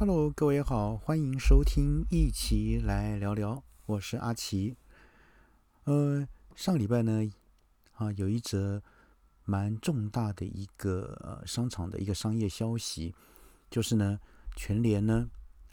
Hello，各位好，欢迎收听一起来聊聊，我是阿奇。呃，上礼拜呢，啊，有一则蛮重大的一个商场的一个商业消息，就是呢，全联呢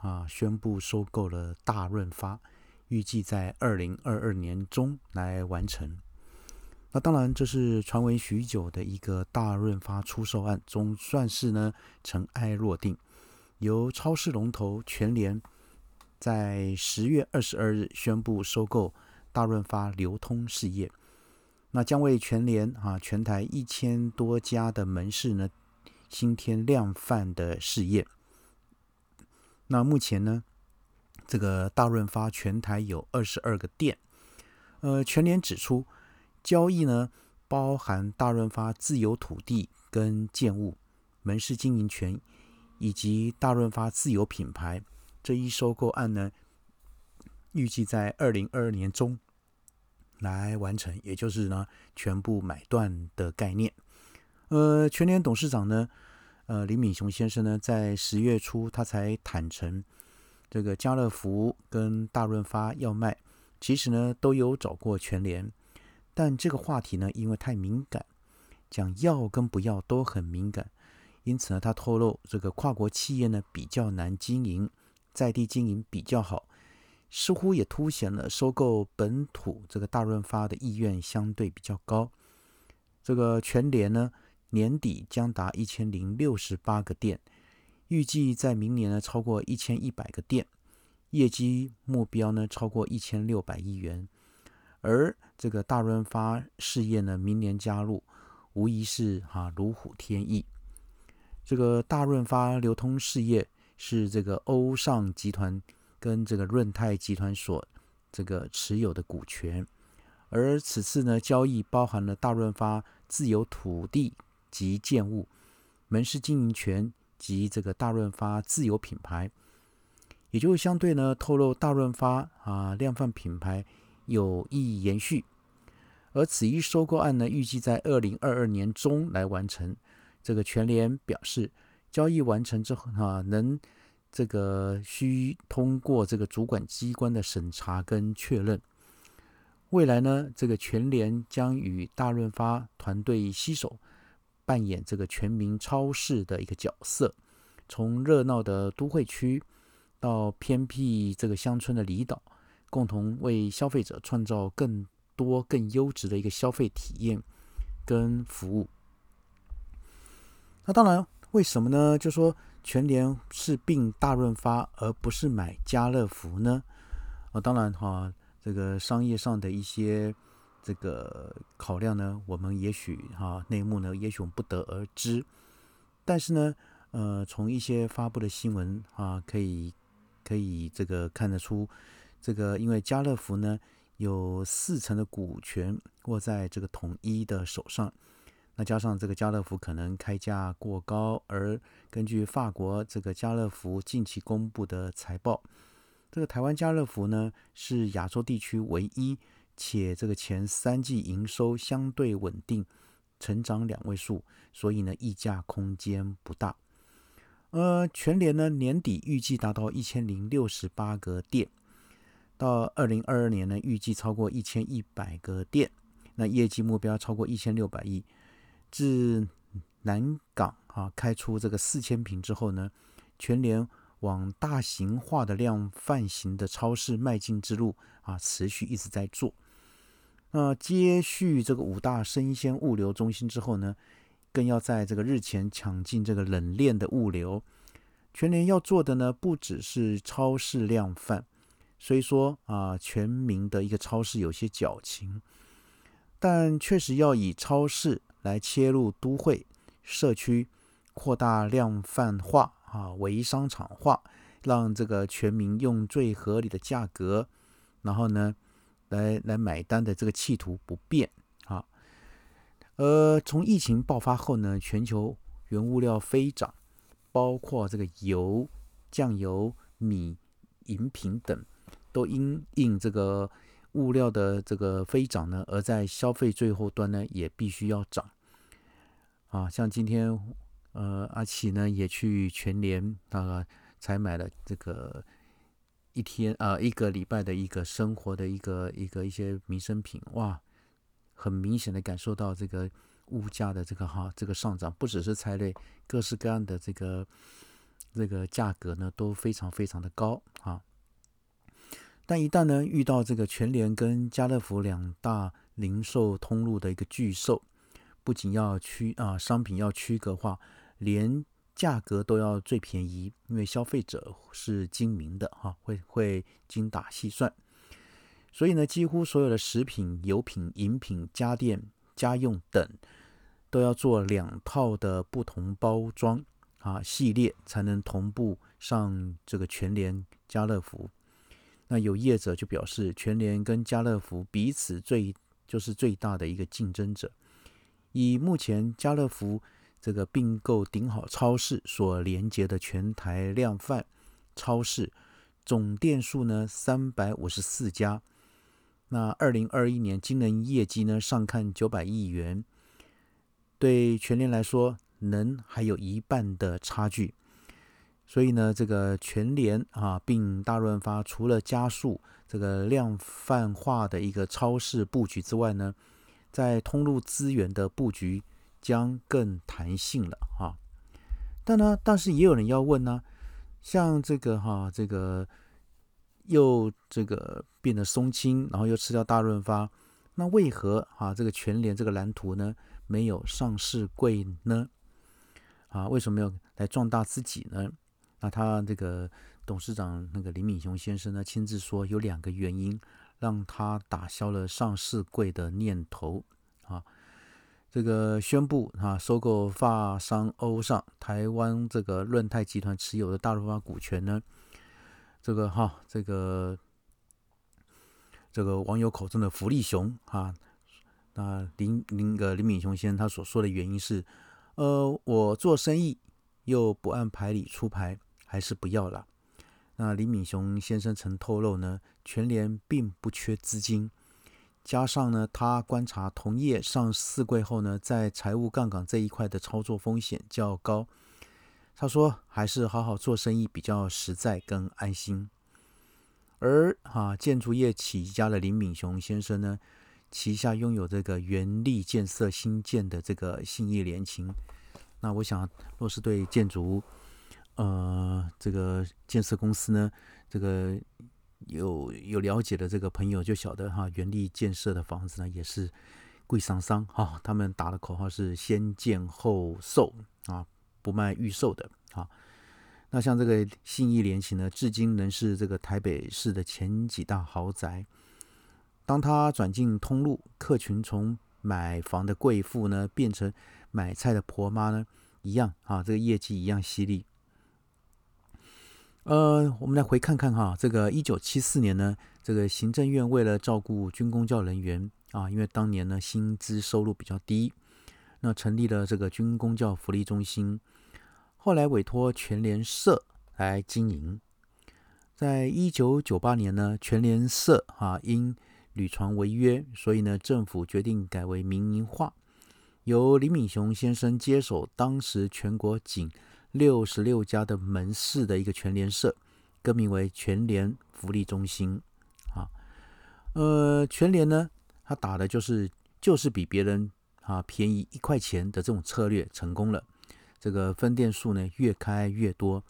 啊宣布收购了大润发，预计在二零二二年中来完成。那当然，这是传闻许久的一个大润发出售案，总算是呢尘埃落定。由超市龙头全联在十月二十二日宣布收购大润发流通事业，那将为全联啊全台一千多家的门市呢新添量贩的事业。那目前呢，这个大润发全台有二十二个店，呃，全联指出，交易呢包含大润发自有土地跟建物门市经营权。以及大润发自有品牌这一收购案呢，预计在二零二二年中来完成，也就是呢全部买断的概念。呃，全联董事长呢，呃李敏雄先生呢，在十月初他才坦诚，这个家乐福跟大润发要卖，其实呢都有找过全联，但这个话题呢因为太敏感，讲要跟不要都很敏感。因此呢，他透露这个跨国企业呢比较难经营，在地经营比较好，似乎也凸显了收购本土这个大润发的意愿相对比较高。这个全联呢年底将达一千零六十八个店，预计在明年呢超过一千一百个店，业绩目标呢超过一千六百亿元。而这个大润发事业呢明年加入，无疑是哈如虎添翼。这个大润发流通事业是这个欧尚集团跟这个润泰集团所这个持有的股权，而此次呢交易包含了大润发自有土地及建物、门市经营权及这个大润发自有品牌，也就相对呢透露大润发啊量贩品牌有意延续，而此一收购案呢预计在二零二二年中来完成。这个全联表示，交易完成之后啊，能这个需通过这个主管机关的审查跟确认。未来呢，这个全联将与大润发团队携手，扮演这个全民超市的一个角色，从热闹的都会区到偏僻这个乡村的离岛，共同为消费者创造更多更优质的一个消费体验跟服务。那当然，为什么呢？就说全联是并大润发，而不是买家乐福呢？啊，当然哈，这个商业上的一些这个考量呢，我们也许哈内幕呢，也许我们不得而知。但是呢，呃，从一些发布的新闻啊，可以可以这个看得出，这个因为家乐福呢有四成的股权握在这个统一的手上。那加上这个家乐福可能开价过高，而根据法国这个家乐福近期公布的财报，这个台湾家乐福呢是亚洲地区唯一且这个前三季营收相对稳定，成长两位数，所以呢溢价空间不大。呃，全联呢年底预计达到一千零六十八个店，到二零二二年呢预计超过一千一百个店，那业绩目标超过一千六百亿。自南港啊开出这个四千平之后呢，全联往大型化的量贩型的超市迈进之路啊，持续一直在做。那接续这个五大生鲜物流中心之后呢，更要在这个日前抢进这个冷链的物流。全联要做的呢，不只是超市量贩，虽说啊，全民的一个超市有些矫情，但确实要以超市。来切入都会社区，扩大量贩化啊，为商场化，让这个全民用最合理的价格，然后呢，来来买单的这个企图不变啊。呃，从疫情爆发后呢，全球原物料飞涨，包括这个油、酱油、米、饮品等，都因应这个。物料的这个飞涨呢，而在消费最后端呢，也必须要涨啊。像今天，呃，阿奇呢也去全联啊才买了这个一天呃一个礼拜的一个生活的一个一个一些民生品，哇，很明显的感受到这个物价的这个哈这个上涨，不只是菜类，各式各样的这个这个价格呢都非常非常的高啊。但一旦呢遇到这个全联跟家乐福两大零售通路的一个巨兽，不仅要区啊商品要区隔化，连价格都要最便宜，因为消费者是精明的哈，会会精打细算。所以呢，几乎所有的食品、油品、饮品、家电、家用等，都要做两套的不同包装啊系列，才能同步上这个全联、家乐福。那有业者就表示，全联跟家乐福彼此最就是最大的一个竞争者。以目前家乐福这个并购顶好超市所连接的全台量贩超市总店数呢，三百五十四家。那二零二一年经营业绩呢，上看九百亿元，对全联来说，能还有一半的差距。所以呢，这个全联啊，并大润发除了加速这个量贩化的一个超市布局之外呢，在通路资源的布局将更弹性了哈。但呢，但是也有人要问呢，像这个哈，这个又这个变得松轻，然后又吃掉大润发，那为何啊这个全联这个蓝图呢没有上市贵呢？啊，为什么要来壮大自己呢？那他这个董事长那个林敏雄先生呢，亲自说有两个原因让他打消了上市柜的念头啊。这个宣布啊，收购发商欧尚台湾这个润泰集团持有的大润发股权呢，这个哈，这个这个网友口中的福利熊啊，那林林个林敏雄先生他所说的原因是，呃，我做生意又不按牌理出牌。还是不要了。那李敏雄先生曾透露呢，全联并不缺资金，加上呢，他观察同业上市柜后呢，在财务杠杆这一块的操作风险较高。他说，还是好好做生意比较实在跟安心。而哈建筑业起家的林敏雄先生呢，旗下拥有这个原力建设新建的这个信义联勤。那我想，若是对建筑，呃，这个建设公司呢，这个有有了解的这个朋友就晓得哈，原力建设的房子呢也是贵桑桑哈，他们打的口号是先建后售啊，不卖预售的啊。那像这个信义联勤呢，至今仍是这个台北市的前几大豪宅。当他转进通路，客群从买房的贵妇呢，变成买菜的婆妈呢，一样啊，这个业绩一样犀利。呃，我们来回看看哈，这个一九七四年呢，这个行政院为了照顾军公教人员啊，因为当年呢薪资收入比较低，那成立了这个军公教福利中心，后来委托全联社来经营。在一九九八年呢，全联社啊因屡传违约，所以呢政府决定改为民营化，由李敏雄先生接手，当时全国仅。六十六家的门市的一个全联社，更名为全联福利中心啊。呃，全联呢，他打的就是就是比别人啊便宜一块钱的这种策略成功了。这个分店数呢越开越多，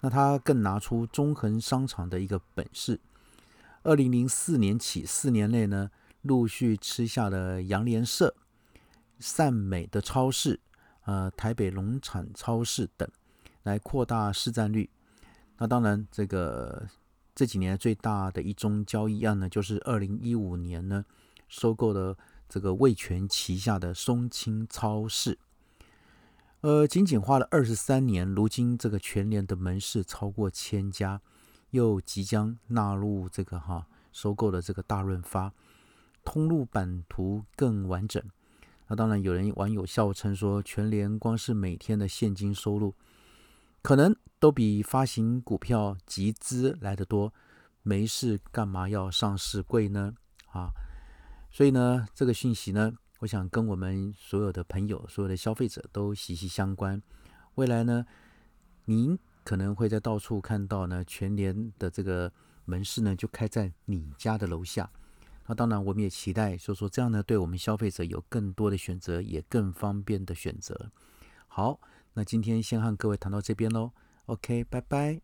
那他更拿出中恒商场的一个本事。二零零四年起，四年内呢，陆续吃下了阳联社、善美的超市。呃，台北农产超市等，来扩大市占率。那当然，这个这几年最大的一宗交易案呢，就是二零一五年呢，收购了这个味全旗下的松青超市。呃，仅仅花了二十三年，如今这个全联的门市超过千家，又即将纳入这个哈收购的这个大润发，通路版图更完整。那当然，有人网友笑称说，全联光是每天的现金收入，可能都比发行股票集资来得多。没事干嘛要上市贵呢？啊，所以呢，这个讯息呢，我想跟我们所有的朋友、所有的消费者都息息相关。未来呢，您可能会在到处看到呢，全联的这个门市呢就开在你家的楼下。那当然，我们也期待，所以说这样呢，对我们消费者有更多的选择，也更方便的选择。好，那今天先和各位谈到这边喽。OK，拜拜。